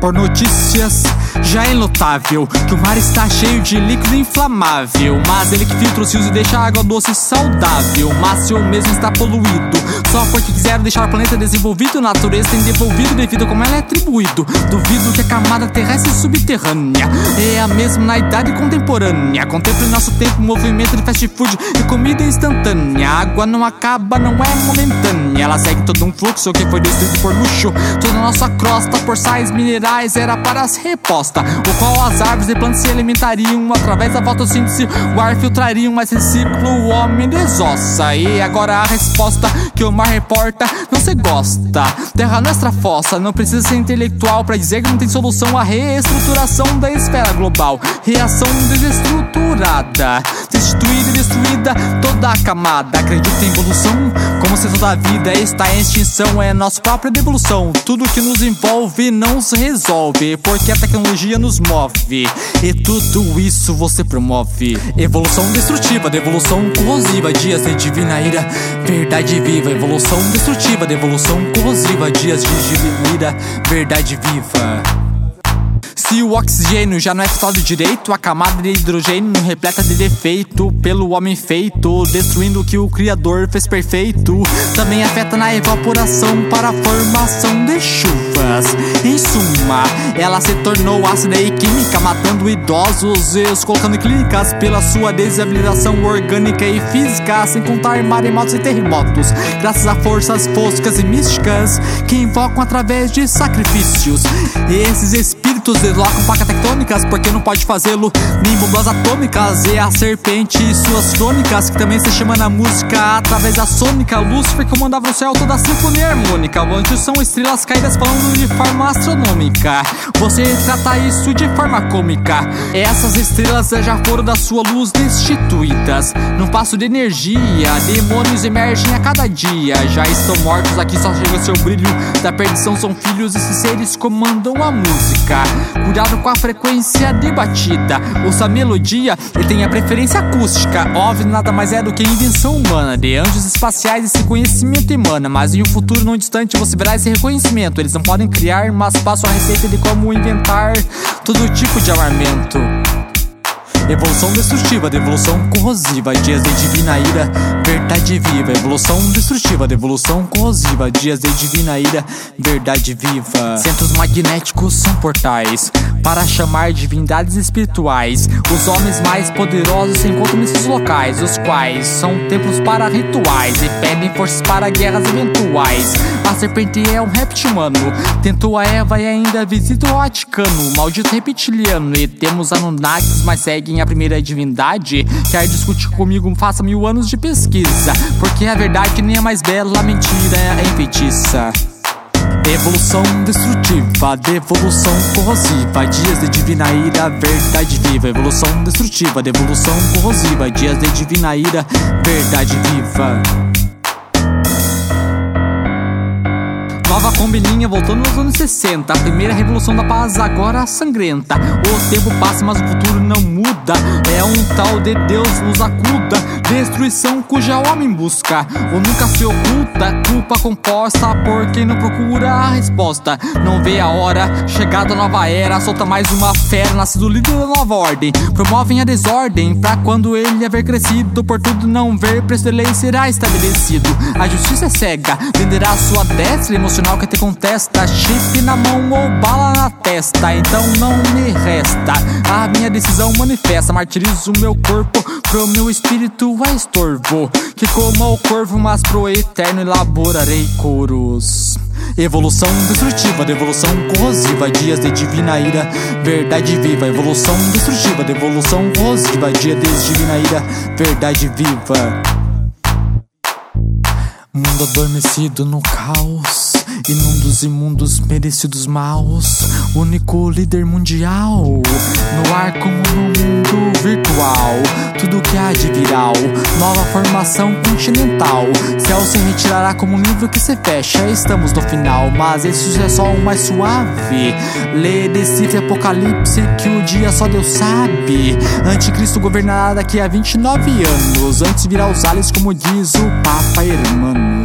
por notícias já é notável que o mar está cheio de líquido inflamável. Mas ele que filtra os rios e deixa a água doce saudável. Mas se o mesmo está poluído, só porque quiseram deixar o planeta desenvolvido, a natureza tem devolvido devido como ela é atribuído. Duvido que a camada terrestre e subterrânea é a mesma na idade contemporânea. Contemple em nosso tempo movimento de fast food e comida instantânea. A água não acaba, não é momentânea. Ela segue todo um fluxo que foi destruído por luxo. Toda a nossa crosta por sais minerais era para as reposta, o qual as árvores e plantas se alimentariam através da fotossíntese. O ar filtrariam, mas esse ciclo o homem desossa. E agora a resposta que o mar reporta não se gosta. Terra nuestra fossa, não precisa ser intelectual para dizer que não tem solução a reestruturação da esfera global. Reação desestruturada, destituída e destruída toda a camada. Acredita em evolução? Como se toda a vida está em extinção, é nossa própria devolução. Tudo que nos envolve não se resolve, porque a tecnologia nos move. E tudo isso você promove. Evolução destrutiva, devolução corrosiva, dias de divina ira, verdade viva. Evolução destrutiva, devolução corrosiva, dias de divina ira, verdade viva. Se o oxigênio já não é filtrado direito, a camada de hidrogênio repleta de defeito pelo homem feito, destruindo o que o Criador fez perfeito. Também afeta na evaporação para a formação de chuvas. Em suma, ela se tornou ácida e química, matando idosos e os colocando em clínicas pela sua desabilitação orgânica e física, sem contar maremotos e terremotos, graças a forças foscas e místicas que invocam através de sacrifícios. Esses espíritos deslocam placas tectônicas porque não pode fazê-lo. Nem bombas atômicas e a serpente e suas crônicas que também se chama na música através da sônica. Lúcifer comandava o céu toda a sinfonia harmônica onde são estrelas caídas falando de forma astronômica. Você trata isso de forma cômica. Essas estrelas já foram da sua luz destituídas. Num passo de energia demônios emergem a cada dia. Já estão mortos aqui só chega seu brilho. Da perdição são filhos esses seres comandam a música Cuidado com a frequência de batida. Ouça a melodia, ele tem a preferência acústica. Óbvio, nada mais é do que invenção humana. De anjos espaciais esse conhecimento emana. Mas em um futuro não distante você verá esse reconhecimento. Eles não podem criar, mas passam a receita de como inventar todo tipo de armamento. Evolução destrutiva, devolução corrosiva, dias de divina ira, verdade viva. Evolução destrutiva, devolução corrosiva, dias de divina ira, verdade viva. Centros magnéticos são portais para chamar divindades espirituais. Os homens mais poderosos se encontram nesses locais, os quais são templos para rituais e pedem forças para guerras eventuais. Serpente é um réptil humano, tentou a Eva e ainda visita o Vaticano, maldito reptiliano. E temos Anunnakis, mas seguem a primeira divindade. Quer discutir comigo? Faça mil anos de pesquisa, porque a verdade nem é mais bela, a mentira é enfeitiça. Evolução destrutiva, devolução corrosiva, dias de divina ira, verdade viva. Evolução destrutiva, devolução corrosiva, dias de divina ira, verdade viva. Combininha voltando nos anos 60 A primeira revolução da paz agora sangrenta. O tempo passa mas o futuro não muda. É um tal de Deus nos acuda. Destruição cuja o homem busca. O nunca se oculta Culpa composta por quem não procura a resposta. Não vê a hora Chegada a nova era Solta mais uma fera Nascido líder da nova ordem. Promovem a desordem Pra quando ele haver crescido Por tudo não ver Preço de lei será estabelecido. A justiça é cega Venderá sua destra emocional que te contesta. Chip na mão ou bala na testa Então não me resta. A minha decisão manifesta Martirizo meu corpo Pro meu espírito é estorvo Que coma o corvo Mas pro eterno elaborarei coros Evolução destrutiva, devolução corrosiva, dias de divina ira, verdade viva. Evolução destrutiva, devolução corrosiva, dias de divina ira, verdade viva. Mundo adormecido no caos e num dos imundos merecidos maus Único líder mundial No ar como mundo virtual. Tudo que há de viral. Nova formação continental. Se retirará como um livro que se fecha. Estamos no final, mas esse é só o mais suave. Lê, decifre Apocalipse que o dia só Deus sabe. Anticristo governará daqui a 29 anos. Antes virá os aliens como diz o Papa Hermanos